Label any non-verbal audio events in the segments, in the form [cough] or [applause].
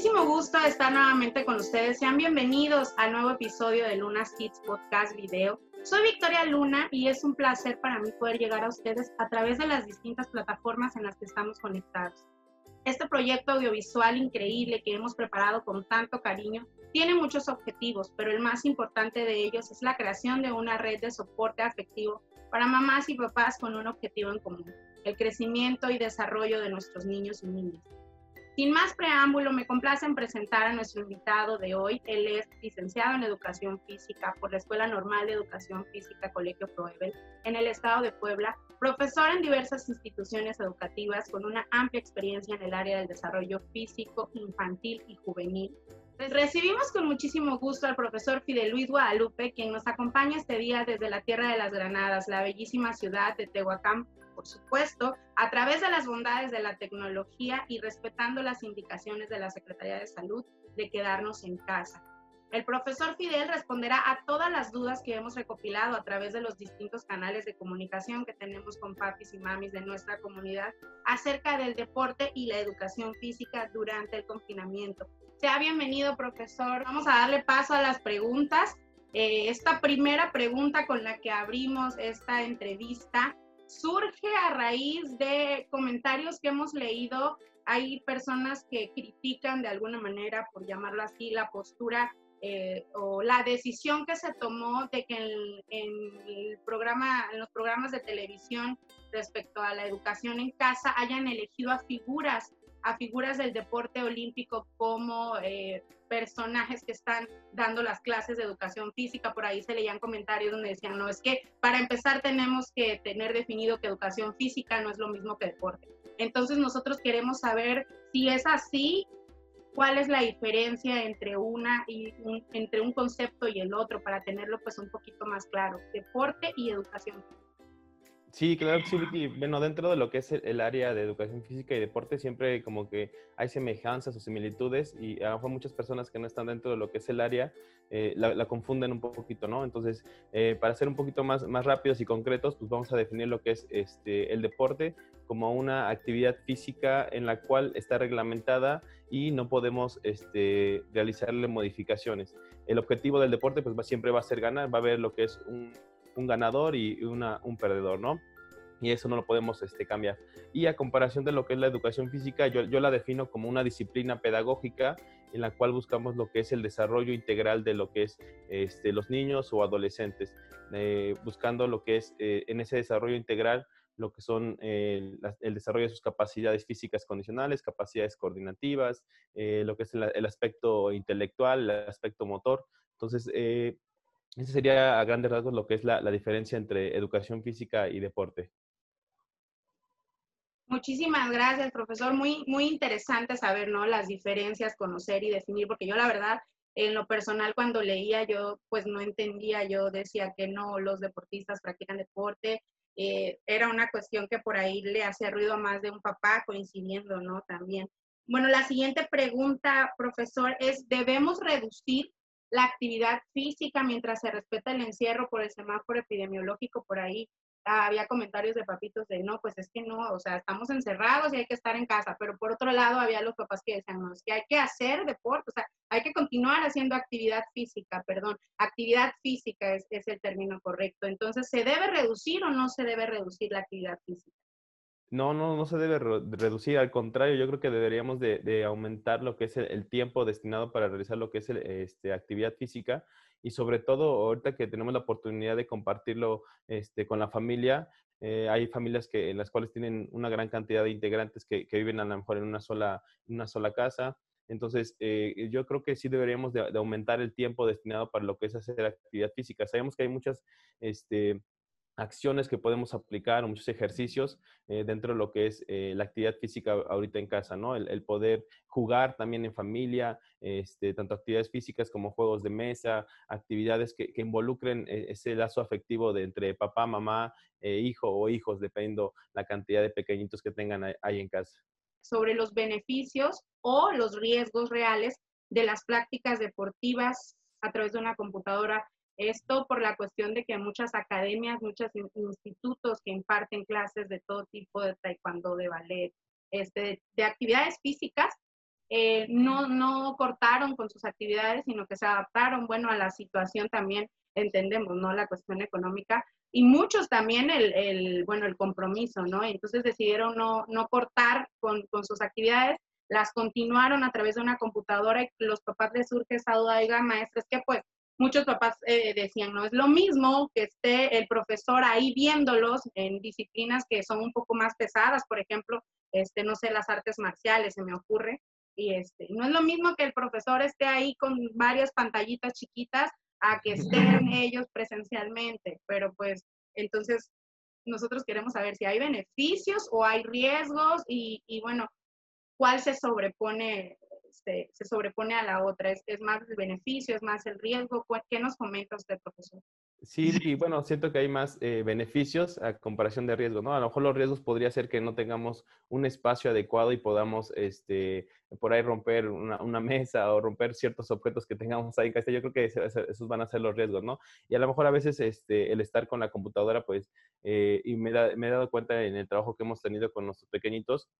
muchísimo gusto estar nuevamente con ustedes. Sean bienvenidos al nuevo episodio de Luna's Kids Podcast Video. Soy Victoria Luna y es un placer para mí poder llegar a ustedes a través de las distintas plataformas en las que estamos conectados. Este proyecto audiovisual increíble que hemos preparado con tanto cariño tiene muchos objetivos, pero el más importante de ellos es la creación de una red de soporte afectivo para mamás y papás con un objetivo en común, el crecimiento y desarrollo de nuestros niños y niñas. Sin más preámbulo, me complace en presentar a nuestro invitado de hoy. Él es licenciado en Educación Física por la Escuela Normal de Educación Física Colegio Proebel en el estado de Puebla, profesor en diversas instituciones educativas con una amplia experiencia en el área del desarrollo físico, infantil y juvenil. Recibimos con muchísimo gusto al profesor Fidel Luis Guadalupe, quien nos acompaña este día desde la Tierra de las Granadas, la bellísima ciudad de Tehuacán, por supuesto, a través de las bondades de la tecnología y respetando las indicaciones de la Secretaría de Salud de quedarnos en casa. El profesor Fidel responderá a todas las dudas que hemos recopilado a través de los distintos canales de comunicación que tenemos con papis y mamis de nuestra comunidad acerca del deporte y la educación física durante el confinamiento. Sea bienvenido, profesor. Vamos a darle paso a las preguntas. Eh, esta primera pregunta con la que abrimos esta entrevista surge a raíz de comentarios que hemos leído. Hay personas que critican de alguna manera, por llamarlo así, la postura eh, o la decisión que se tomó de que en, el programa, en los programas de televisión respecto a la educación en casa hayan elegido a figuras a figuras del deporte olímpico como eh, personajes que están dando las clases de educación física. Por ahí se leían comentarios donde decían, no, es que para empezar tenemos que tener definido que educación física no es lo mismo que deporte. Entonces nosotros queremos saber si es así, cuál es la diferencia entre una y entre un concepto y el otro para tenerlo pues un poquito más claro, deporte y educación física. Sí, claro sí, Bueno, dentro de lo que es el, área de educación física y deporte, siempre como que hay semejanzas o similitudes y a lo mejor muchas personas que no están dentro de lo que es el área eh, la, confunden un poquito, ¿no? Entonces, eh, para ser un poquito más, más rápidos y concretos, pues vamos a definir lo que es este, el deporte como una actividad física en la cual está reglamentada y no podemos este, realizarle modificaciones. El objetivo del deporte pues siempre va a ser ganar, va a haber lo que es un un ganador y una, un perdedor, ¿no? Y eso no lo podemos este, cambiar. Y a comparación de lo que es la educación física, yo, yo la defino como una disciplina pedagógica en la cual buscamos lo que es el desarrollo integral de lo que es este, los niños o adolescentes, eh, buscando lo que es eh, en ese desarrollo integral lo que son eh, el desarrollo de sus capacidades físicas condicionales, capacidades coordinativas, lo que es el, el, aspecto intelectual, el aspecto motor. Entonces, ese sería a grandes rasgos lo que es la, diferencia entre educación física y deporte. Muchísimas gracias, profesor. Muy, muy interesante saber, ¿no? Las diferencias, conocer y definir, porque yo la verdad, en lo personal, cuando leía, yo pues no entendía, yo decía que no, los deportistas practican deporte. Eh, era una cuestión que por ahí le hacía ruido a más de un papá, coincidiendo, ¿no? También. Bueno, la siguiente pregunta, profesor, es, ¿debemos reducir la actividad física mientras se respeta el encierro por el semáforo epidemiológico por ahí. había comentarios de papitos de no, pues es que no, o sea, estamos encerrados y hay que estar en casa, pero por otro lado había los papás que decían, no, es que hay que hacer deporte, o sea, hay que continuar haciendo actividad física, perdón, actividad física es, es el término correcto. Entonces, ¿se debe reducir o no se debe reducir la actividad física? No, no, no se debe reducir, al contrario, yo creo que deberíamos de, aumentar lo que es el, tiempo destinado para realizar lo que es este, actividad física y sobre todo ahorita que tenemos la oportunidad de compartirlo este, con la familia, eh, hay familias que, en las cuales tienen una gran cantidad de integrantes que, viven a lo mejor en una sola, una sola casa. Entonces, eh, yo creo que sí deberíamos de, de, aumentar el tiempo destinado para lo que es hacer actividad física. Sabemos que hay muchas este, acciones que podemos aplicar, muchos ejercicios eh, dentro de lo que es eh, la actividad física ahorita en casa, ¿no? El, poder jugar también en familia, este, tanto actividades físicas como juegos de mesa, actividades que, involucren eh, ese lazo afectivo de entre papá, mamá, hijo o hijos, dependiendo la cantidad de pequeñitos que tengan ahí en casa. Sobre los beneficios o los riesgos reales de las prácticas deportivas a través de una computadora esto por la cuestión de que muchas academias, muchos institutos que imparten clases de todo tipo de taekwondo, de ballet, este, de actividades físicas, eh, no, no cortaron con sus actividades, sino que se adaptaron, bueno, a la situación también, entendemos, ¿no? La cuestión económica, y muchos también el, el bueno, el compromiso, ¿no? Entonces decidieron no, no cortar con, con, sus actividades, las continuaron a través de una computadora y los papás les surge esa duda, oiga, maestra, es que pues muchos papás eh, decían, no es lo mismo que esté el profesor ahí viéndolos en disciplinas que son un poco más pesadas, por ejemplo, este, no sé, las artes marciales, se me ocurre, y este, no es lo mismo que el profesor esté ahí con varias pantallitas chiquitas a que estén [laughs] ellos presencialmente, pero pues entonces nosotros queremos saber si hay beneficios o hay riesgos y, y bueno, cuál se sobrepone, se, sobrepone a la otra. ¿Es, ¿Es, más el beneficio, es más el riesgo? ¿Qué nos comenta usted, profesor? Sí, y bueno, siento que hay más eh, beneficios a comparación de riesgos, ¿no? A lo mejor los riesgos podría ser que no tengamos un espacio adecuado y podamos, este, por ahí romper una, una mesa o romper ciertos objetos que tengamos ahí en casa. Yo creo que esos van a ser los riesgos, ¿no? Y a lo mejor a veces este, el estar con la computadora, pues, eh, y me, da, me he dado cuenta en el trabajo que hemos tenido con nuestros pequeñitos,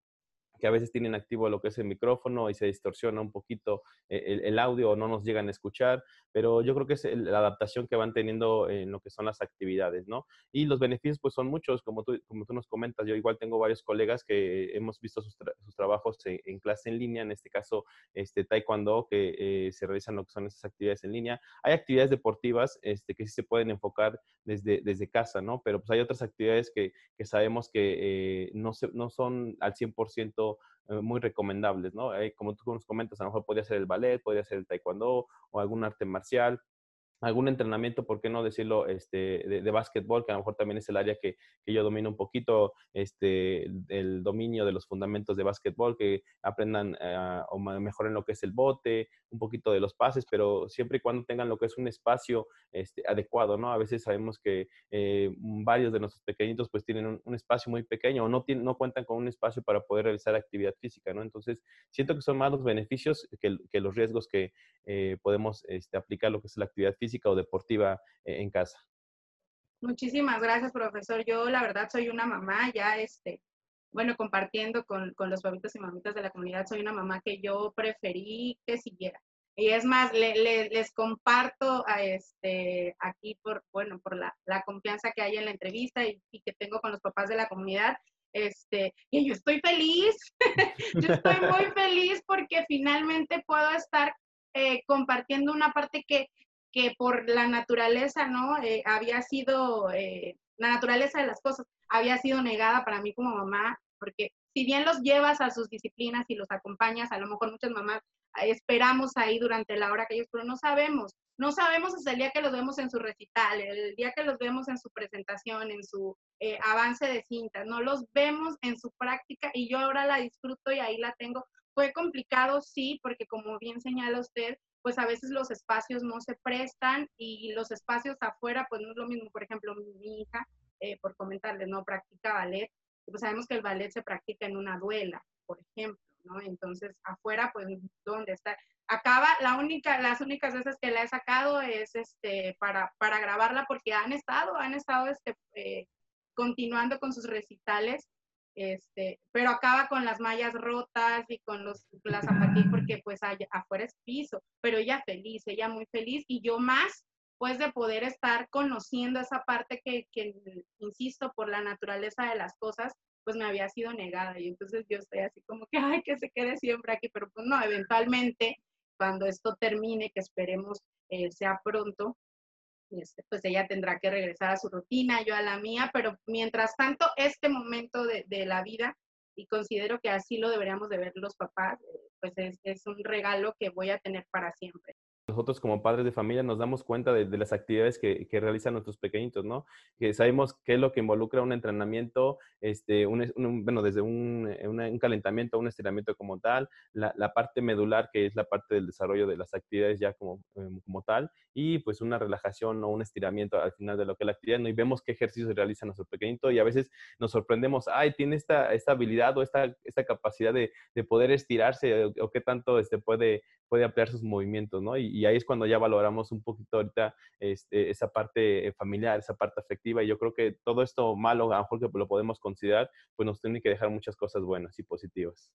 que a veces tienen activo lo que es el micrófono y se distorsiona un poquito eh, el, el audio o no nos llegan a escuchar, pero yo creo que es la adaptación que van teniendo en lo que son las actividades, ¿no? Y los beneficios pues son muchos, como tú, como tú nos comentas, yo igual tengo varios colegas que hemos visto sus, tra sus trabajos en, en, clase en línea, en este caso este taekwondo, que eh, se realizan lo que son esas actividades en línea. Hay actividades deportivas este, que sí se pueden enfocar desde, desde casa, ¿no? Pero pues hay otras actividades que, que sabemos que eh, no, se, no son al 100% eh, muy recomendables, ¿no? Eh, como tú nos comentas, a lo mejor podría ser el ballet, podría ser el taekwondo o algún arte marcial, algún entrenamiento, por qué no decirlo, este, de, de básquetbol, que a lo mejor también es el área que, que yo domino un poquito, este, el dominio de los fundamentos de básquetbol, que aprendan uh, o mejoren lo que es el bote, un poquito de los pases, pero siempre y cuando tengan lo que es un espacio este, adecuado, ¿no? A veces sabemos que eh, varios de nuestros pequeñitos pues tienen un, un espacio muy pequeño o no, tienen, no cuentan con un espacio para poder realizar actividad física, ¿no? Entonces, siento que son más los beneficios que, que los riesgos que eh, podemos este, aplicar lo que es la actividad física física o deportiva eh, en casa. Muchísimas gracias, profesor. Yo la verdad soy una mamá, ya este, bueno, compartiendo con, con los papitos y mamitas de la comunidad, soy una mamá que yo preferí que siguiera. Y es más, le, le, les comparto a este, aquí por, bueno, por la, la, confianza que hay en la entrevista y, y, que tengo con los papás de la comunidad. Este, y yo estoy feliz, [laughs] yo estoy muy feliz porque finalmente puedo estar eh, compartiendo una parte que, que por la naturaleza, ¿no? Eh, había sido, eh, la naturaleza de las cosas había sido negada para mí como mamá, porque si bien los llevas a sus disciplinas y los acompañas, a lo mejor muchas mamás eh, esperamos ahí durante la hora que ellos, pero no sabemos, no sabemos hasta el día que los vemos en su recital, el día que los vemos en su presentación, en su eh, avance de cintas, no los vemos en su práctica y yo ahora la disfruto y ahí la tengo. Fue complicado, sí, porque como bien señala usted, pues a veces los espacios no se prestan y los espacios afuera, pues no es lo mismo. Por ejemplo, mi hija, eh, por comentarle, no practica ballet, pues sabemos que el ballet se practica en una duela, por ejemplo, ¿no? Entonces, afuera, pues, ¿dónde está? Acaba, la única, las únicas veces que la he sacado es este, para, para grabarla porque han estado, han estado este, eh, continuando con sus recitales este, pero acaba con las mallas rotas y con los, las zapatillas porque pues afuera es piso, pero ella feliz, ella muy feliz y yo más pues de poder estar conociendo esa parte que, que, insisto, por la naturaleza de las cosas, pues me había sido negada y entonces yo estoy así como que, ay, que se quede siempre aquí, pero pues no, eventualmente cuando esto termine, que esperemos eh, sea pronto, este, pues ella tendrá que regresar a su rutina, yo a la mía, pero mientras tanto, este momento de, de la vida, y considero que así lo deberíamos de ver los papás, eh, pues es, es un regalo que voy a tener para siempre nosotros como padres de familia nos damos cuenta de, de las actividades que, que, realizan nuestros pequeñitos, ¿no? Que sabemos qué es lo que involucra un entrenamiento, este, un, un, bueno, desde un, eh, un, calentamiento un estiramiento como tal, la, la, parte medular, que es la parte del desarrollo de las actividades ya como, em, como tal, y pues una relajación o un estiramiento al final de lo que es la actividad, ¿no? Y vemos qué ejercicios realiza nuestro pequeñito y a veces nos sorprendemos, ay, tiene esta, esta habilidad o esta, esta capacidad de, de poder estirarse o, o qué tanto este, puede, puede ampliar sus movimientos, ¿no? Y, y, ahí es cuando ya valoramos un poquito ahorita este, esa parte eh, familiar, esa parte afectiva. Y yo creo que todo esto malo, a lo mejor que lo podemos considerar, pues nos tiene que dejar muchas cosas buenas y positivas.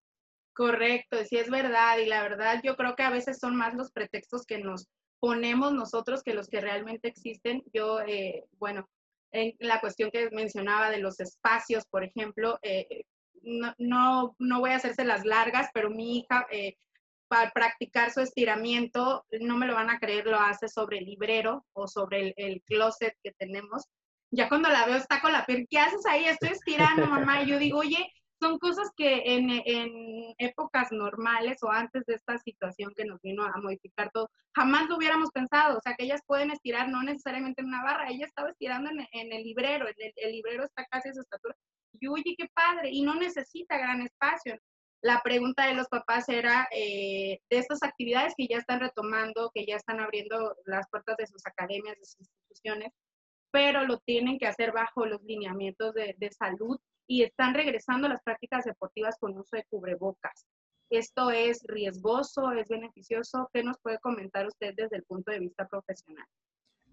Correcto, sí es verdad. Y la verdad yo creo que a veces son más los pretextos que nos ponemos nosotros que los que realmente existen. Yo, eh, bueno, en la cuestión que mencionaba de los espacios, por ejemplo, eh, no, no, no, voy a hacerse las largas, pero mi hija eh, para practicar su estiramiento, no me lo van a creer, lo hace sobre el librero o sobre el, el closet que tenemos. Ya cuando la veo está con la piel, ¿qué haces ahí? Estoy estirando, mamá. Y yo digo, oye, son cosas que en, en, épocas normales o antes de esta situación que nos vino a modificar todo, jamás lo hubiéramos pensado. O sea, que ellas pueden estirar no necesariamente en una barra, ella estaba estirando en, en el librero, el, el, librero está casi a su estatura. Y oye, qué padre, y no necesita gran espacio. La pregunta de los papás era eh, de estas actividades que ya están retomando, que ya están abriendo las puertas de sus academias, de sus instituciones, pero lo tienen que hacer bajo los lineamientos de, de salud y están regresando a las prácticas deportivas con uso de cubrebocas. ¿Esto es riesgoso? ¿Es beneficioso? ¿Qué nos puede comentar usted desde el punto de vista profesional?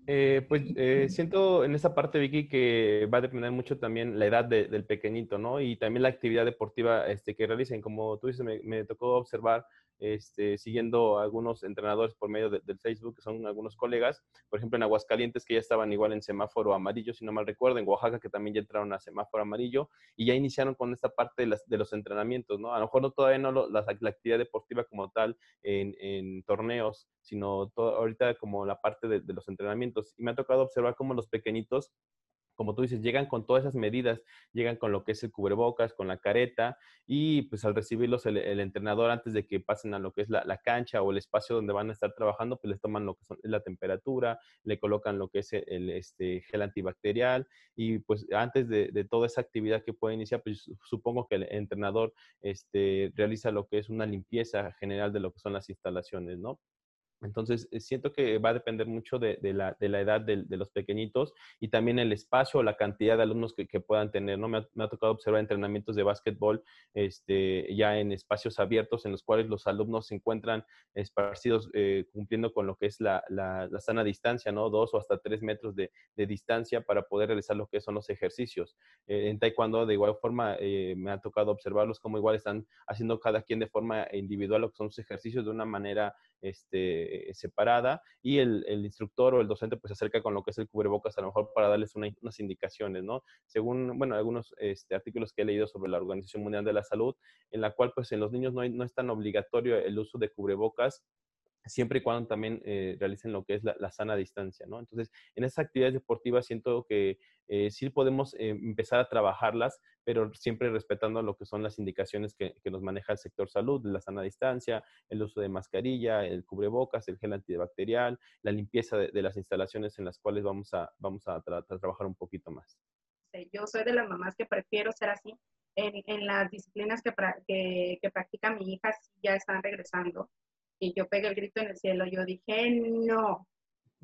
Eh, pues eh, siento en esa parte, Vicky, que va a depender mucho también la edad del pequeñito, ¿no? Y también la actividad deportiva este, que realicen. Como tú dices, me, me tocó observar este, siguiendo a algunos entrenadores por medio del Facebook, que son algunos colegas, por ejemplo en Aguascalientes, que ya estaban igual en semáforo amarillo, si no mal recuerdo, en Oaxaca, que también ya entraron a semáforo amarillo, y ya iniciaron con esta parte de, los entrenamientos, ¿no? A lo mejor no todavía no la, actividad deportiva como tal en, torneos, sino ahorita como la parte de, de los entrenamientos. Y me ha tocado observar cómo los pequeñitos como tú dices, llegan con todas esas medidas, llegan con lo que es el cubrebocas, con la careta y pues al recibirlos el, entrenador antes de que pasen a lo que es la, cancha o el espacio donde van a estar trabajando, pues les toman lo que son la temperatura, le colocan lo que es el, este, gel antibacterial y pues antes de, toda esa actividad que puede iniciar, pues supongo que el entrenador este, realiza lo que es una limpieza general de lo que son las instalaciones, ¿no? Entonces, eh, siento que va a depender mucho de, la, edad de, los pequeñitos y también el espacio o la cantidad de alumnos que, puedan tener. ¿no? Me ha, tocado observar entrenamientos de básquetbol este, ya en espacios abiertos en los cuales los alumnos se encuentran esparcidos eh, cumpliendo con lo que es la, sana distancia, ¿no? dos o hasta tres metros de, distancia para poder realizar lo que son los ejercicios. Eh, en taekwondo, de igual forma, me ha tocado observarlos como igual están haciendo cada quien de forma individual lo que son sus ejercicios de una manera este, separada y el, instructor o el docente pues se acerca con lo que es el cubrebocas a lo mejor para darles unas indicaciones, ¿no? Según, bueno, algunos este, artículos que he leído sobre la Organización Mundial de la Salud, en la cual pues en los niños no, no es tan obligatorio el uso de cubrebocas siempre y cuando también eh, realicen lo que es la, sana distancia, ¿no? Entonces, en esas actividades deportivas siento que eh, sí podemos eh, empezar a trabajarlas, pero siempre respetando lo que son las indicaciones que, nos maneja el sector salud, la sana distancia, el uso de mascarilla, el cubrebocas, el gel antibacterial, la limpieza de, las instalaciones en las cuales vamos a, trabajar un poquito más. Yo soy de las mamás que prefiero ser así. En, las disciplinas que, que, que practica mi hija ya están regresando y yo pegué el grito en el cielo. Yo dije, no,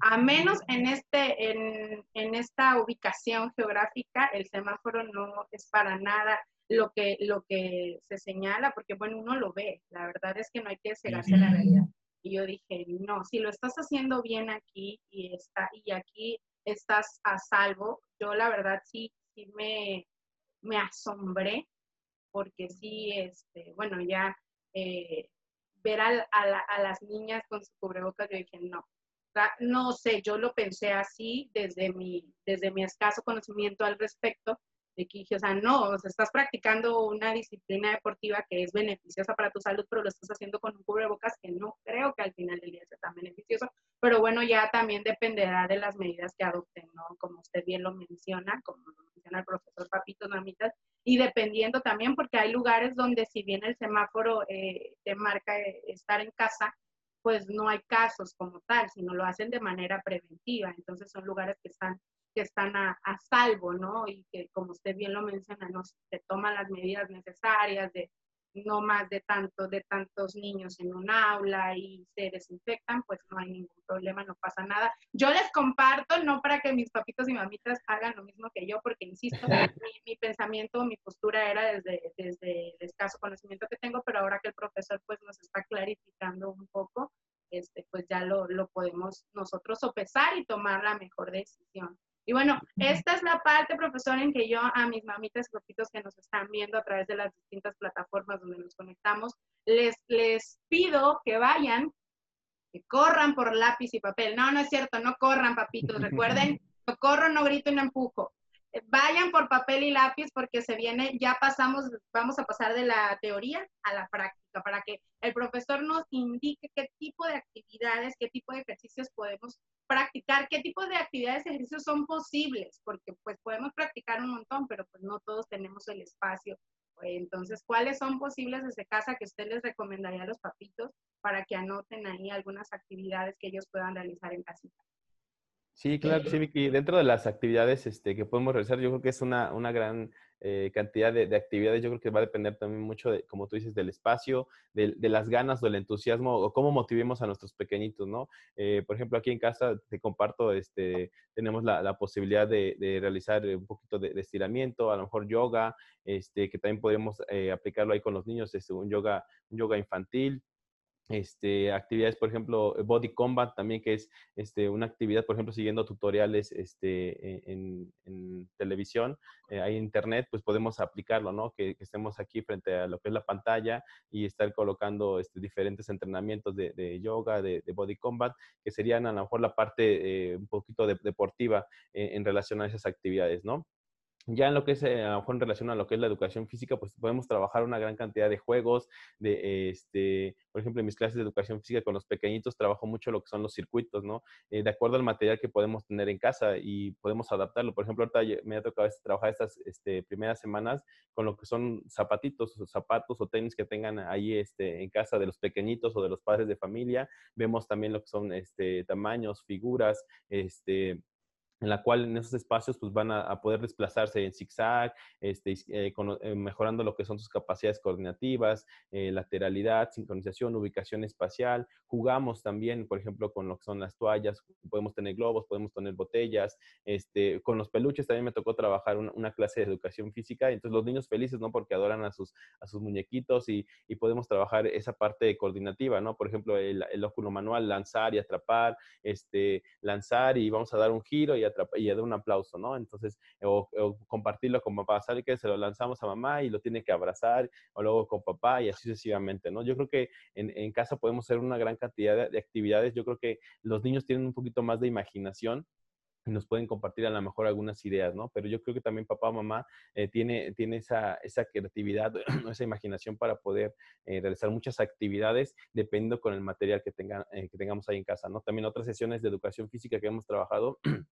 a menos en, este, en, en, esta ubicación geográfica, el semáforo no es para nada lo que, lo que se señala, porque bueno, uno lo ve, la verdad es que no hay que cegarse la realidad. Y yo dije, no, si lo estás haciendo bien aquí y, está, y aquí estás a salvo, yo la verdad sí, sí me, me asombré, porque sí, este, bueno, ya eh, ver a, a, las niñas con su cubrebocas, yo dije, no. no sé, yo lo pensé así desde mi, desde mi escaso conocimiento al respecto, de que dije, o sea, no, o sea, estás practicando una disciplina deportiva que es beneficiosa para tu salud, pero lo estás haciendo con un cubrebocas que no creo que al final del día sea tan beneficioso, pero bueno, ya también dependerá de las medidas que adopten, ¿no? Como usted bien lo menciona, como menciona el profesor Papito Mamitas, y dependiendo también, porque hay lugares donde si bien el semáforo eh, te marca eh, estar en casa, pues no hay casos como tal, sino lo hacen de manera preventiva. Entonces son lugares que están que están a, salvo, ¿no? Y que, como usted bien lo menciona, no se toman las medidas necesarias de no más de tanto, de tantos niños en un aula y se desinfectan, pues no hay ningún problema, no pasa nada. Yo les comparto, no para que mis papitos y mamitas hagan lo mismo que yo, porque insisto, mi, [laughs] pensamiento, mi postura era desde, desde el escaso conocimiento que tengo, pero ahora que el profesor pues nos está clarificando un poco, este, pues ya lo, lo podemos nosotros sopesar y tomar la mejor decisión. Y bueno, esta es la parte, profesor, en que yo a mis mamitas papitos que nos están viendo a través de las distintas plataformas donde nos conectamos, les, les pido que vayan, que corran por lápiz y papel. No, no es cierto, no corran, papitos. Recuerden, [laughs] no corro, no grito y no empujo vayan por papel y lápiz porque se viene, ya pasamos, vamos a pasar de la teoría a la práctica para que el profesor nos indique qué tipo de actividades, qué tipo de ejercicios podemos practicar, qué tipo de actividades y ejercicios son posibles, porque pues podemos practicar un montón, pero pues no todos tenemos el espacio. Entonces, ¿cuáles son posibles desde casa que usted les recomendaría a los papitos para que anoten ahí algunas actividades que ellos puedan realizar en casita? Sí, claro, sí, Vicky. Dentro de las actividades este, que podemos realizar, yo creo que es una, una gran eh, cantidad de, actividades. Yo creo que va a depender también mucho, de, como tú dices, del espacio, de, las ganas, del entusiasmo o cómo motivemos a nuestros pequeñitos, ¿no? Eh, por ejemplo, aquí en casa te comparto, este, tenemos la, posibilidad de, realizar un poquito de, estiramiento, a lo mejor yoga, este, que también podemos eh, aplicarlo ahí con los niños, este, un yoga, un yoga infantil este, actividades, por ejemplo, Body Combat también, que es este, una actividad, por ejemplo, siguiendo tutoriales este, e, en, televisión, eh, hay internet, pues podemos aplicarlo, ¿no? Que, estemos aquí frente a lo que es la pantalla y estar colocando este, diferentes entrenamientos de, yoga, de, Body Combat, que serían a lo mejor la parte eh, un poquito deportiva eh, en relación a esas actividades, ¿no? Ya en lo que es, eh, a lo mejor en relación a lo que es la educación física, pues podemos trabajar una gran cantidad de juegos, de, este, por ejemplo, en mis clases de educación física con los pequeñitos trabajo mucho lo que son los circuitos, ¿no? Eh, de acuerdo al material que podemos tener en casa y podemos adaptarlo. Por ejemplo, ahorita me ha tocado este, trabajar estas este, primeras semanas con lo que son zapatitos, o zapatos o tenis que tengan ahí este, en casa de los pequeñitos o de los padres de familia. Vemos también lo que son este, tamaños, figuras, este, en la cual en esos espacios pues van a, poder desplazarse en zigzag, este, eh, eh, mejorando lo que son sus capacidades coordinativas, eh, lateralidad, sincronización, ubicación espacial. Jugamos también, por ejemplo, con lo que son las toallas, podemos tener globos, podemos tener botellas, este, con los peluches también me tocó trabajar una, clase de educación física, entonces los niños felices, ¿no? Porque adoran a sus, a sus muñequitos y, y podemos trabajar esa parte coordinativa, ¿no? Por ejemplo, el, el óculo manual, lanzar y atrapar, este, lanzar y vamos a dar un giro y y dar un aplauso, ¿no? Entonces, o, compartirlo con papá, ¿sabe que Se lo lanzamos a mamá y lo tiene que abrazar, o luego con papá y así sucesivamente, ¿no? Yo creo que en, casa podemos hacer una gran cantidad de, actividades. Yo creo que los niños tienen un poquito más de imaginación y nos pueden compartir a lo mejor algunas ideas, ¿no? Pero yo creo que también papá o mamá eh, tiene, tiene esa, esa creatividad, [clears throat] esa imaginación para poder eh, realizar muchas actividades dependiendo con el material que, tengan, eh, que tengamos ahí en casa, ¿no? También otras sesiones de educación física que hemos trabajado [clears throat]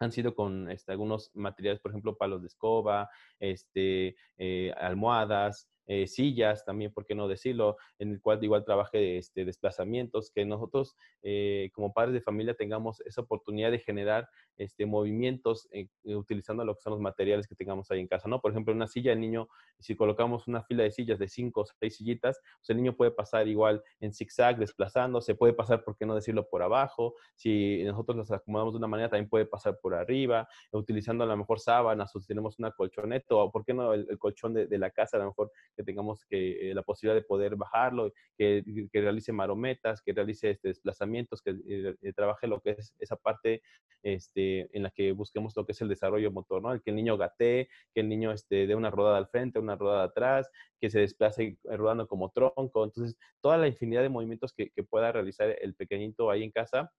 han sido con este, algunos materiales, por ejemplo, palos de escoba, este, eh, almohadas, eh, sillas también, ¿por qué no decirlo? En el cual igual trabaje este, desplazamientos, que nosotros eh, como padres de familia tengamos esa oportunidad de generar este, movimientos eh, utilizando lo que son los materiales que tengamos ahí en casa, ¿no? Por ejemplo, una silla, el niño, si colocamos una fila de sillas de cinco o seis sillitas, pues el niño puede pasar igual en zigzag, desplazándose, puede pasar, ¿por qué no decirlo?, por abajo, si nosotros las acomodamos de una manera, también puede pasar por arriba, utilizando a lo mejor sábanas o si tenemos una colchoneta o, ¿por qué no?, el, colchón de, de, la casa, a lo mejor que tengamos que, eh, la posibilidad de poder bajarlo, que, que, realice marometas, que realice este, desplazamientos, que eh, trabaje lo que es esa parte este, en la que busquemos lo que es el desarrollo motor, ¿no? El que el niño gatee, que el niño este, dé una rodada al frente, una rodada atrás, que se desplace rodando como tronco. Entonces, toda la infinidad de movimientos que, que pueda realizar el pequeñito ahí en casa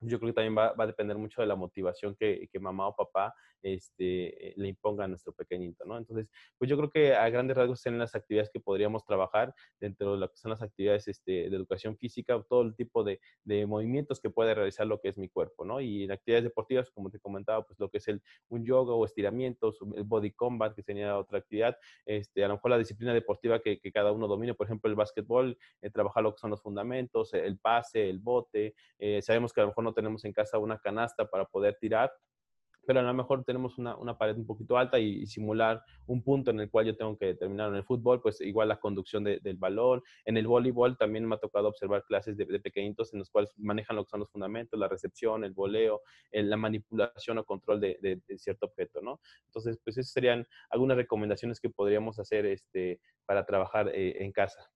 yo creo que también va, va, a depender mucho de la motivación que, que mamá o papá este, le imponga a nuestro pequeñito, ¿no? Entonces, pues yo creo que a grandes rasgos son las actividades que podríamos trabajar dentro de lo que son las actividades este, de educación física, todo el tipo de, de, movimientos que puede realizar lo que es mi cuerpo, ¿no? Y en actividades deportivas, como te comentaba, pues lo que es el, un yoga o estiramientos, el body combat, que sería otra actividad, este, a lo mejor la disciplina deportiva que, que cada uno domine, por ejemplo, el básquetbol, eh, trabajar lo que son los fundamentos, el pase, el bote, eh, sabemos que a lo mejor no tenemos en casa una canasta para poder tirar, pero a lo mejor tenemos una, una pared un poquito alta y, simular un punto en el cual yo tengo que terminar en el fútbol, pues igual la conducción del balón. En el voleibol también me ha tocado observar clases de, pequeñitos en los cuales manejan lo que son los fundamentos, la recepción, el voleo, la manipulación o control de, cierto objeto, ¿no? Entonces, pues esas serían algunas recomendaciones que podríamos hacer este, para trabajar eh, en casa.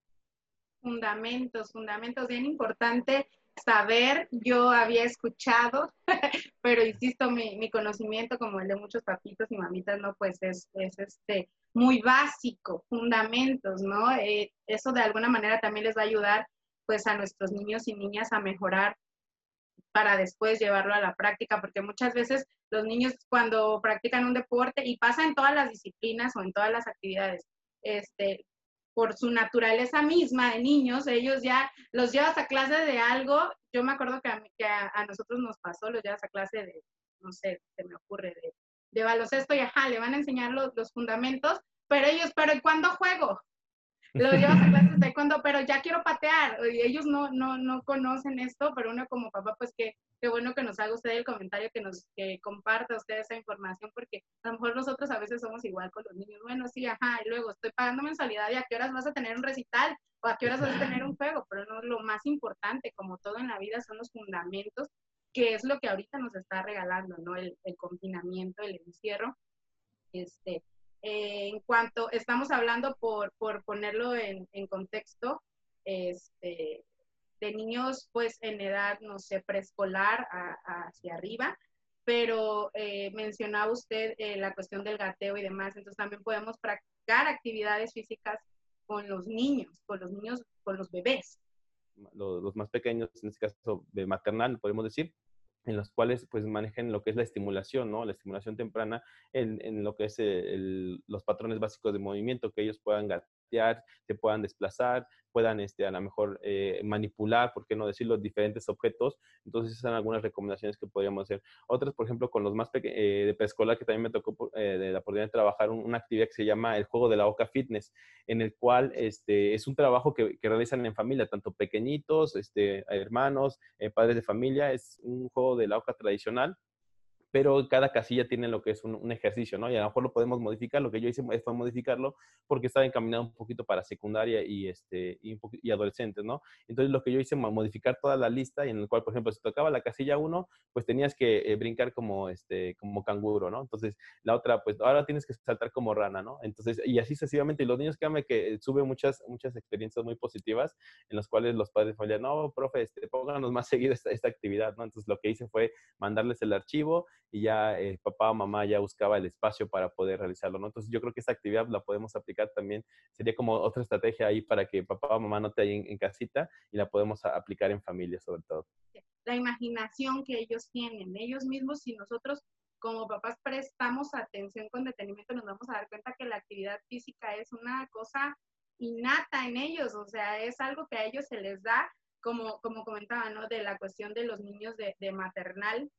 fundamentos, fundamentos bien importante saber, yo había escuchado, [laughs] pero insisto, mi, mi, conocimiento como el de muchos papitos y mamitas, no, pues es, es este, muy básico, fundamentos, ¿no? Eh, eso de alguna manera también les va a ayudar pues a nuestros niños y niñas a mejorar para después llevarlo a la práctica, porque muchas veces los niños cuando practican un deporte y pasa en todas las disciplinas o en todas las actividades, este, por su naturaleza misma de niños, ellos ya los llevas a clase de algo. Yo me acuerdo que a, que a, nosotros nos pasó, los llevas a clase de, no sé, se me ocurre, de, de baloncesto y ajá, le van a enseñar los, los fundamentos, pero ellos, pero ¿cuándo juego? Lo llevas a clases de cuando, pero ya quiero patear. Y ellos no, no, no conocen esto, pero uno como papá, pues qué, qué bueno que nos haga usted el comentario, que nos que comparta usted esa información, porque a lo mejor nosotros a veces somos igual con los niños. Bueno, sí, ajá, y luego estoy pagando mensualidad y a qué horas vas a tener un recital o a qué horas vas a tener un juego, pero no lo más importante, como todo en la vida, son los fundamentos, que es lo que ahorita nos está regalando, ¿no? El, el confinamiento, el encierro. Este, eh, en cuanto estamos hablando, por, por ponerlo en, en contexto, este, de niños pues en edad, no sé, preescolar hacia arriba, pero eh, mencionaba usted eh, la cuestión del gateo y demás, entonces también podemos practicar actividades físicas con los niños, con los niños, con los bebés. Los, los más pequeños, en este caso de maternal, podemos decir, en los cuales pues manejen lo que es la estimulación, ¿no? La estimulación temprana en, en lo que es el, los patrones básicos de movimiento, que ellos puedan gatear, se puedan desplazar, puedan este, a lo mejor eh, manipular, por qué no decirlo, diferentes objetos. Entonces, esas son algunas recomendaciones que podríamos hacer. Otras, por ejemplo, con los más eh, de preescolar, que también me tocó eh, la oportunidad de trabajar una actividad que se llama el juego de la Oca Fitness, en el cual este, es un trabajo que, que realizan en familia, tanto pequeñitos, este, hermanos, padres de familia. Es un juego de la Oca tradicional pero cada casilla tiene lo que es un, ejercicio, ¿no? Y a lo mejor lo podemos modificar. Lo que yo hice fue modificarlo porque estaba encaminado un poquito para secundaria y, este, y, y adolescentes, ¿no? Entonces lo que yo hice fue modificar toda la lista y en el cual, por ejemplo, si tocaba la casilla 1, pues tenías que eh, brincar como, este, como canguro, ¿no? Entonces la otra, pues ahora tienes que saltar como rana, ¿no? Entonces, y así sucesivamente. Y los niños, créanme que sube muchas, muchas experiencias muy positivas en las cuales los padres decían, no, profe, este, pónganos más [laughs] seguido esta, esta actividad, ¿no? Entonces lo que hice fue mandarles el archivo y ya el papá o mamá ya buscaba el espacio para poder realizarlo, ¿no? Entonces yo creo que esta actividad la podemos aplicar también, sería como otra estrategia ahí para que papá o mamá no te ahí en, casita y la podemos aplicar en familia sobre todo. La imaginación que ellos tienen, ellos mismos, si nosotros como papás prestamos atención con detenimiento, nos vamos a dar cuenta que la actividad física es una cosa innata en ellos, o sea, es algo que a ellos se les da, como, como comentaba, ¿no? De la cuestión de los niños de, de maternal,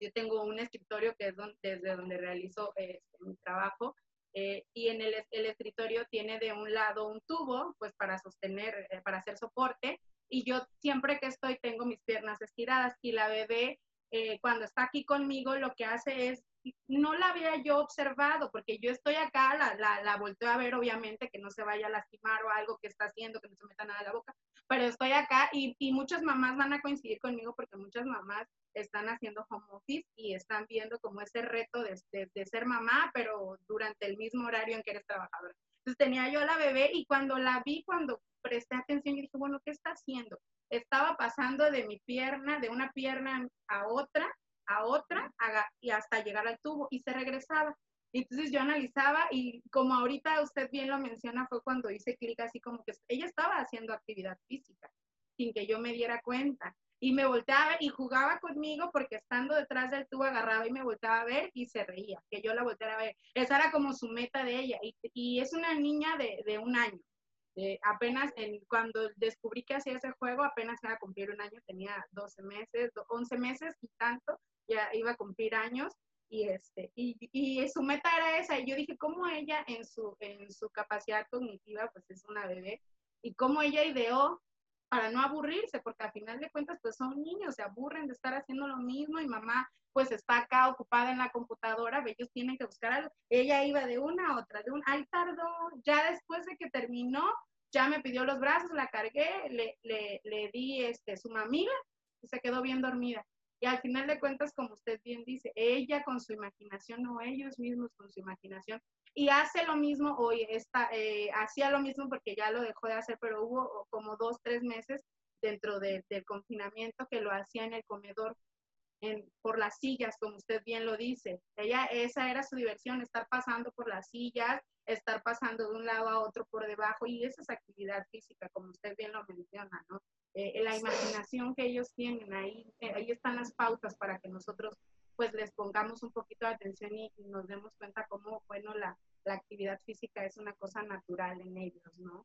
yo tengo un escritorio que es desde donde realizo este, mi trabajo eh, y en el, el, escritorio tiene de un lado un tubo, pues para sostener, eh, para hacer soporte, y yo siempre que estoy tengo mis piernas estiradas y la bebé eh, cuando está aquí conmigo lo que hace es, no la había yo observado, porque yo estoy acá, la, la, la volteo a ver obviamente que no se vaya a lastimar o algo que está haciendo, que no se meta nada en la boca, pero estoy acá y, y muchas mamás van a coincidir conmigo porque muchas mamás están haciendo home office y están viendo como ese reto de, de, ser mamá, pero durante el mismo horario en que eres trabajadora. Entonces tenía yo la bebé y cuando la vi, cuando presté atención, yo dije, bueno, ¿qué está haciendo? Estaba pasando de mi pierna, de una pierna a otra, a otra, y hasta llegar al tubo y se regresaba. Entonces yo analizaba y como ahorita usted bien lo menciona, fue cuando hice clic así como que ella estaba haciendo actividad física sin que yo me diera cuenta y me volteaba y jugaba conmigo porque estando detrás del tubo agarraba y me volteaba a ver y se reía, que yo la volteara a ver. Esa era como su meta de ella y, y es una niña de, de un año. apenas en, cuando descubrí que hacía ese juego, apenas iba a cumplir un año, tenía 12 meses, 11 meses y tanto, ya iba a cumplir años y, este, y, y su meta era esa. Y yo dije, ¿cómo ella en su, en su capacidad cognitiva, pues es una bebé, y cómo ella ideó para no aburrirse, porque al final de cuentas pues son niños, se aburren de estar haciendo lo mismo y mamá pues está acá ocupada en la computadora, ellos tienen que buscar algo. Ella iba de una a otra, de un, ahí tardó, ya después de que terminó, ya me pidió los brazos, la cargué, le, le, le di este, su mamila y se quedó bien dormida. Y al final de cuentas, como usted bien dice, ella con su imaginación, no ellos mismos con su imaginación, y hace lo mismo hoy, está, eh, hacía lo mismo porque ya lo dejó de hacer, pero hubo como dos, tres meses dentro del confinamiento que lo hacía en el comedor, en, por las sillas, como usted bien lo dice. Ella, esa era su diversión, estar pasando por las sillas, estar pasando de un lado a otro por debajo, y esa es actividad física, como usted bien lo menciona, ¿no? Eh, la imaginación que ellos tienen, ahí, eh, ahí están las pautas para que nosotros pues les pongamos un poquito de atención y, nos demos cuenta cómo, bueno, la, la, actividad física es una cosa natural en ellos, ¿no?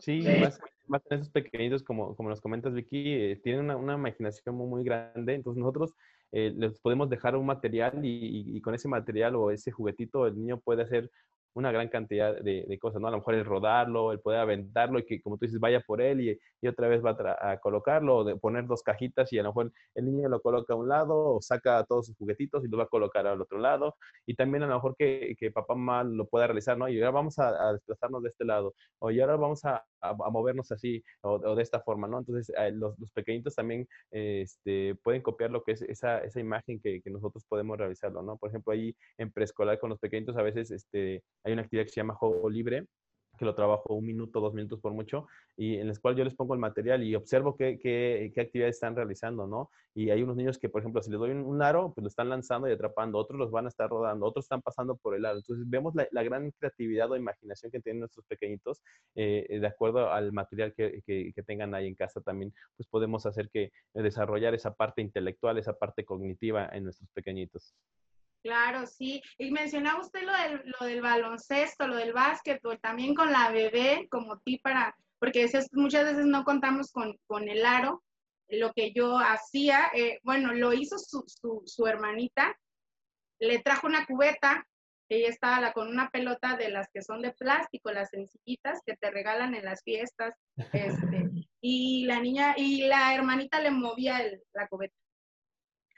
Sí, más, más, en esos pequeñitos, como, como nos comentas, Vicky, eh, tienen una, una, imaginación muy, muy grande, entonces nosotros eh, les podemos dejar un material y, y, y, con ese material o ese juguetito el niño puede hacer una gran cantidad de, cosas, ¿no? A lo mejor el rodarlo, el poder aventarlo y que, como tú dices, vaya por él y, y otra vez va a, colocarlo, o de poner dos cajitas y a lo mejor el niño lo coloca a un lado o saca todos sus juguetitos y lo va a colocar al otro lado. Y también a lo mejor que, que papá mamá lo pueda realizar, ¿no? Y ahora vamos a, desplazarnos de este lado, o y ahora vamos a, movernos así o, de esta forma, ¿no? Entonces, eh, los, los, pequeñitos también este, pueden copiar lo que es esa, esa imagen que, que nosotros podemos realizarlo, ¿no? Por ejemplo, ahí en preescolar con los pequeñitos a veces este, hay una actividad que se llama juego libre, que lo trabajo un minuto, dos minutos por mucho, y en el cual yo les pongo el material y observo qué, qué, qué, actividades están realizando, ¿no? Y hay unos niños que, por ejemplo, si les doy un, aro, pues lo están lanzando y atrapando, otros los van a estar rodando, otros están pasando por el aro. Entonces vemos la, gran creatividad o imaginación que tienen nuestros pequeñitos, eh, de acuerdo al material que, que, que, tengan ahí en casa también, pues podemos hacer que desarrollar esa parte intelectual, esa parte cognitiva en nuestros pequeñitos. Claro, sí. Y mencionaba usted lo del, lo del baloncesto, lo del básquetbol, también con la bebé como ti para, porque muchas veces no contamos con, con, el aro. Lo que yo hacía, eh, bueno, lo hizo su, su, su, hermanita, le trajo una cubeta, ella estaba la, con una pelota de las que son de plástico, las sencillitas que te regalan en las fiestas, [laughs] este, y la niña, y la hermanita le movía el, la cubeta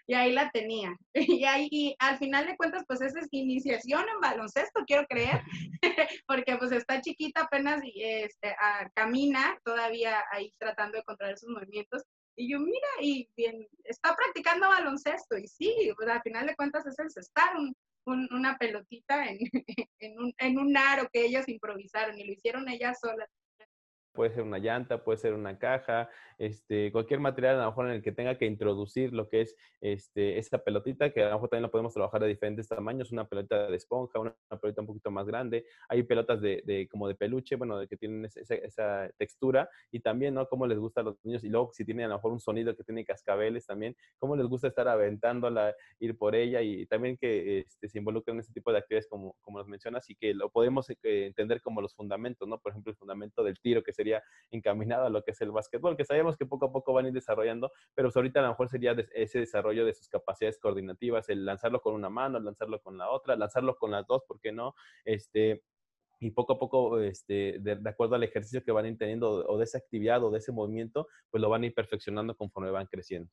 y ahí la tenía. [laughs] Y ahí, al final de cuentas, pues esa es iniciación en baloncesto, quiero creer, [laughs] porque pues está chiquita apenas este, ah, camina todavía ahí tratando de controlar sus movimientos. Y yo, mira, y bien, está practicando baloncesto. Y sí, pues al final de cuentas es el cestar una pelotita en, [laughs] en, un, en un aro que ellas improvisaron y lo hicieron ellas solas puede ser una llanta, puede ser una caja, este, cualquier material a lo mejor en el que tenga que introducir lo que es este, esta pelotita, que a lo mejor también la podemos trabajar de diferentes tamaños, una pelota de esponja, una, pelota un poquito más grande, hay pelotas de, de como de peluche, bueno, de que tienen esa, esa, textura y también, ¿no? Cómo les gusta a los niños y luego si tienen a lo mejor un sonido que tiene cascabeles también, cómo les gusta estar aventándola, ir por ella y también que este, se involucren en ese tipo de actividades como, como los mencionas y que lo podemos eh, entender como los fundamentos, ¿no? Por ejemplo, el fundamento del tiro, que sería encaminado a lo que es el básquetbol, que sabemos que poco a poco van a ir desarrollando, pero pues ahorita a lo mejor sería ese desarrollo de sus capacidades coordinativas, el lanzarlo con una mano, lanzarlo con la otra, lanzarlo con las dos, ¿por qué no? Este, y poco a poco, este, de, de, acuerdo al ejercicio que van a ir teniendo o de esa actividad o de ese movimiento, pues lo van a ir perfeccionando conforme van creciendo.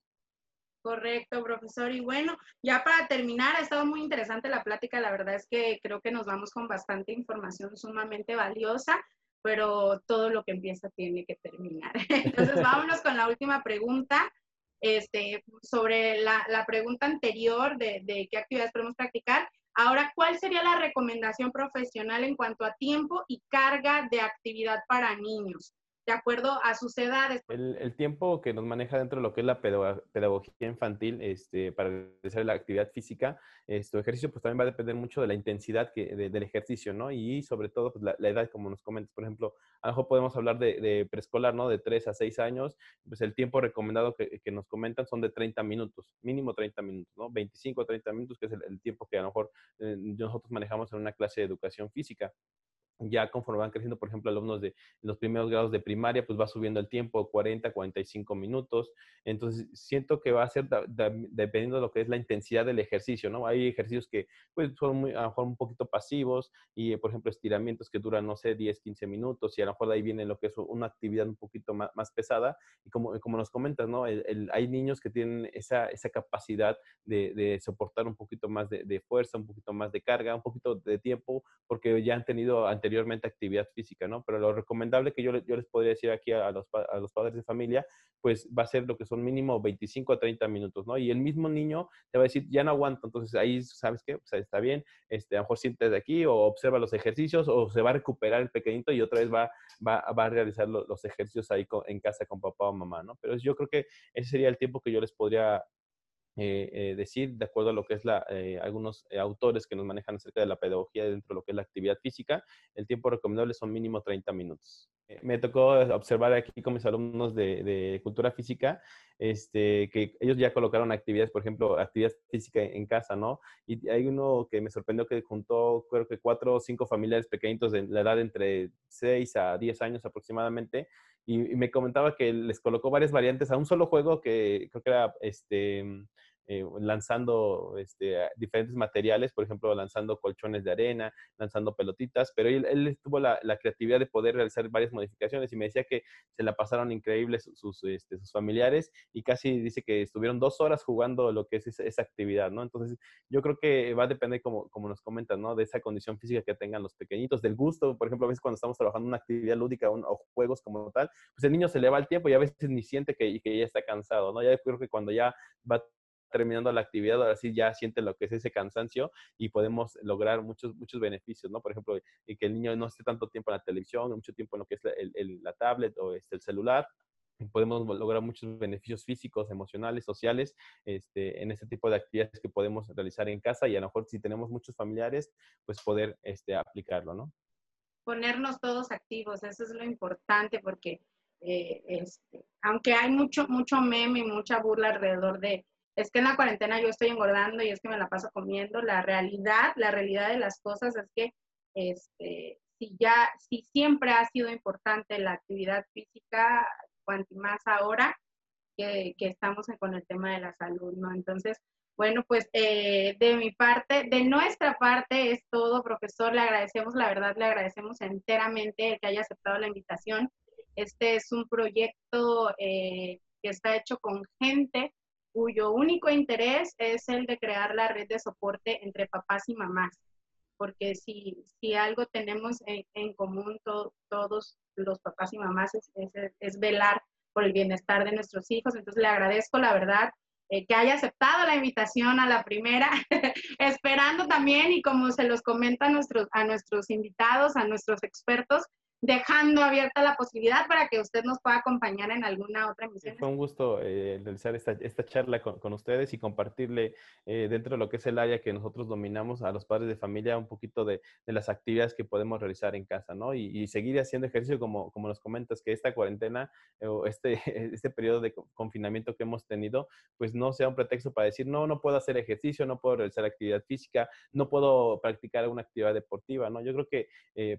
Correcto, profesor. Y bueno, ya para terminar, ha estado muy interesante la plática. La verdad es que creo que nos vamos con bastante información sumamente valiosa pero todo lo que empieza tiene que terminar. [laughs] Entonces, vámonos con la última pregunta. Este, sobre la, la pregunta anterior de, de, qué actividades podemos practicar. Ahora, ¿cuál sería la recomendación profesional en cuanto a tiempo y carga de actividad para niños? De acuerdo a sus edades. El, el, tiempo que nos maneja dentro de lo que es la pedagogía infantil este, para realizar la actividad física, este ejercicio, pues también va a depender mucho de la intensidad que, del ejercicio, ¿no? Y sobre todo, pues la, edad, como nos comentas, por ejemplo, a lo mejor podemos hablar de, preescolar, ¿no? De 3 a 6 años, pues el tiempo recomendado que, que, nos comentan son de 30 minutos, mínimo 30 minutos, ¿no? 25 a 30 minutos, que es el, el tiempo que a lo mejor eh, nosotros manejamos en una clase de educación física ya conforme van creciendo, por ejemplo, alumnos de los primeros grados de primaria, pues va subiendo el tiempo, 40, 45 minutos. Entonces, siento que va a ser dependiendo de lo que es la intensidad del ejercicio, ¿no? Hay ejercicios que pues, son muy, a lo mejor un poquito pasivos y, por ejemplo, estiramientos que duran, no sé, 10, 15 minutos y a lo mejor de ahí viene lo que es una actividad un poquito más, más pesada. Y como, como nos comentas, ¿no? El, el, hay niños que tienen esa, esa capacidad de, de, soportar un poquito más de, de fuerza, un poquito más de carga, un poquito de tiempo, porque ya han tenido anteriormente posteriormente actividad física, ¿no? Pero lo recomendable que yo, les podría decir aquí a los, padres de familia, pues va a ser lo que son mínimo 25 a 30 minutos, ¿no? Y el mismo niño te va a decir, ya no aguanto, entonces ahí, ¿sabes qué? Pues está bien, este, a lo mejor siente de aquí o observa los ejercicios o se va a recuperar el pequeñito y otra vez va a realizar los ejercicios ahí en casa con papá o mamá, ¿no? Pero yo creo que ese sería el tiempo que yo les podría eh, eh, decir, de acuerdo a lo que es la, eh, algunos autores que nos manejan acerca de la pedagogía dentro de lo que es la actividad física, el tiempo recomendable son mínimo 30 minutos. me tocó observar aquí con mis alumnos de, cultura física, este, que ellos ya colocaron actividades, por ejemplo, actividad física en casa, ¿no? Y hay uno que me sorprendió que juntó, creo que cuatro o cinco familiares pequeñitos de la edad entre 6 a 10 años aproximadamente, y, me comentaba que les colocó varias variantes a un solo juego que creo que era este eh, lanzando este, diferentes materiales, por ejemplo, lanzando colchones de arena, lanzando pelotitas, pero él, tuvo la, creatividad de poder realizar varias modificaciones y me decía que se la pasaron increíbles sus, este, sus familiares y casi dice que estuvieron dos horas jugando lo que es esa, actividad, ¿no? Entonces, yo creo que va a depender, como, nos comentan, ¿no? De esa condición física que tengan los pequeñitos, del gusto, por ejemplo, a veces cuando estamos trabajando una actividad lúdica o juegos como tal, pues el niño se le va el tiempo y a veces ni siente que, que ya está cansado, ¿no? Ya creo que cuando ya va terminando la actividad, ahora sí ya siente lo que es ese cansancio y podemos lograr muchos, muchos beneficios, ¿no? Por ejemplo, y que el niño no esté tanto tiempo en la televisión, mucho tiempo en lo que es la, la tablet o este, el celular, podemos lograr muchos beneficios físicos, emocionales, sociales, este, en este tipo de actividades que podemos realizar en casa y a lo mejor si tenemos muchos familiares, pues poder este, aplicarlo, ¿no? Ponernos todos activos, eso es lo importante porque eh, este, aunque hay mucho, mucho meme y mucha burla alrededor de, es que en la cuarentena yo estoy engordando y es que me la paso comiendo. La realidad, la realidad de las cosas es que este, si ya, si siempre ha sido importante la actividad física, cuanto más ahora que, estamos con el tema de la salud, ¿no? Entonces, bueno, pues eh, de mi parte, de nuestra parte es todo, profesor. Le agradecemos, la verdad, le agradecemos enteramente que haya aceptado la invitación. Este es un proyecto eh, que está hecho con gente cuyo único interés es el de crear la red de soporte entre papás y mamás. Porque si, si algo tenemos en, común todos los papás y mamás es, es, velar por el bienestar de nuestros hijos. Entonces le agradezco la verdad eh, que haya aceptado la invitación a la primera, [laughs] esperando también y como se los comenta nuestros, a nuestros invitados, a nuestros expertos, dejando abierta la posibilidad para que usted nos pueda acompañar en alguna otra emisión. fue un gusto eh, realizar esta, esta charla con, con, ustedes y compartirle eh, dentro de lo que es el área que nosotros dominamos a los padres de familia un poquito de, de las actividades que podemos realizar en casa, ¿no? Y, y, seguir haciendo ejercicio como, como nos comentas, que esta cuarentena eh, o este, [laughs] este periodo de confinamiento que hemos tenido, pues no sea un pretexto para decir, no, no puedo hacer ejercicio, no puedo realizar actividad física, no puedo practicar alguna actividad deportiva, ¿no? Yo creo que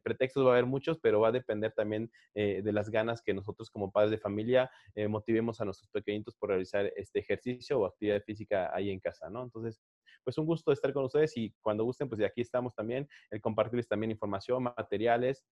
pretextos va a haber muchos, pero va a depender también eh, de las ganas que nosotros como padres de familia eh, motivemos a nuestros pequeñitos por realizar este ejercicio o actividad física ahí en casa, ¿no? Entonces, pues un gusto estar con ustedes y cuando gusten, pues de aquí estamos también, el compartirles también información, materiales,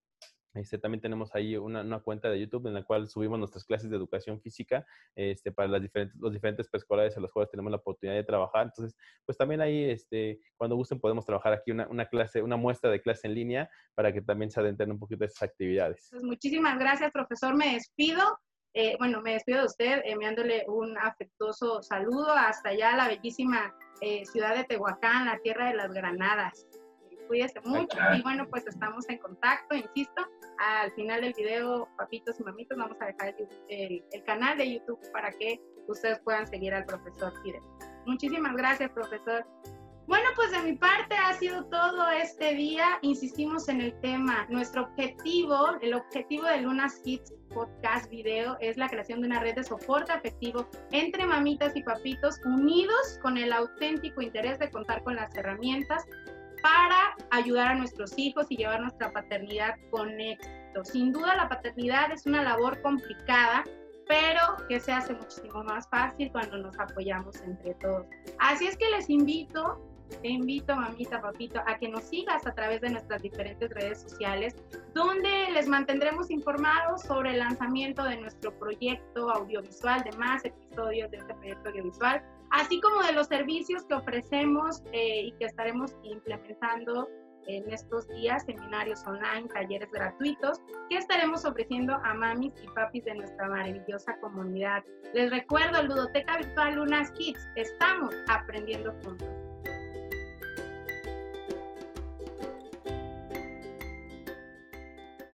este, también tenemos ahí una, una, cuenta de YouTube en la cual subimos nuestras clases de educación física este, para las diferentes, los diferentes preescolares a los cuales tenemos la oportunidad de trabajar. Entonces, pues también ahí, este, cuando gusten, podemos trabajar aquí una, una clase, una muestra de clase en línea para que también se adentren un poquito de esas actividades. Pues muchísimas gracias, profesor. Me despido. Eh, bueno, me despido de usted enviándole un afectuoso saludo hasta allá, la bellísima eh, ciudad de Tehuacán, la tierra de las granadas cuídese mucho y bueno, pues estamos en contacto, insisto. Al final del video, papitos y mamitos, vamos a dejar el, canal de YouTube para que ustedes puedan seguir al profesor Fidel. Muchísimas gracias, profesor. Bueno, pues de mi parte ha sido todo este día. Insistimos en el tema. Nuestro objetivo, el objetivo de Lunas Kids Podcast Video es la creación de una red de soporte afectivo entre mamitas y papitos unidos con el auténtico interés de contar con las herramientas para ayudar a nuestros hijos y llevar nuestra paternidad con éxito. Sin duda la paternidad es una labor complicada, pero que se hace muchísimo más fácil cuando nos apoyamos entre todos. Así es que les invito, te invito, mamita, papito, a que nos sigas a través de nuestras diferentes redes sociales, donde les mantendremos informados sobre el lanzamiento de nuestro proyecto audiovisual, de más episodios de este proyecto audiovisual así como de los servicios que ofrecemos eh, y que estaremos implementando en estos días seminarios online, talleres gratuitos que estaremos ofreciendo a mamis y papis de nuestra maravillosa comunidad. Les recuerdo, Ludoteca Virtual Lunas Kids, estamos aprendiendo juntos.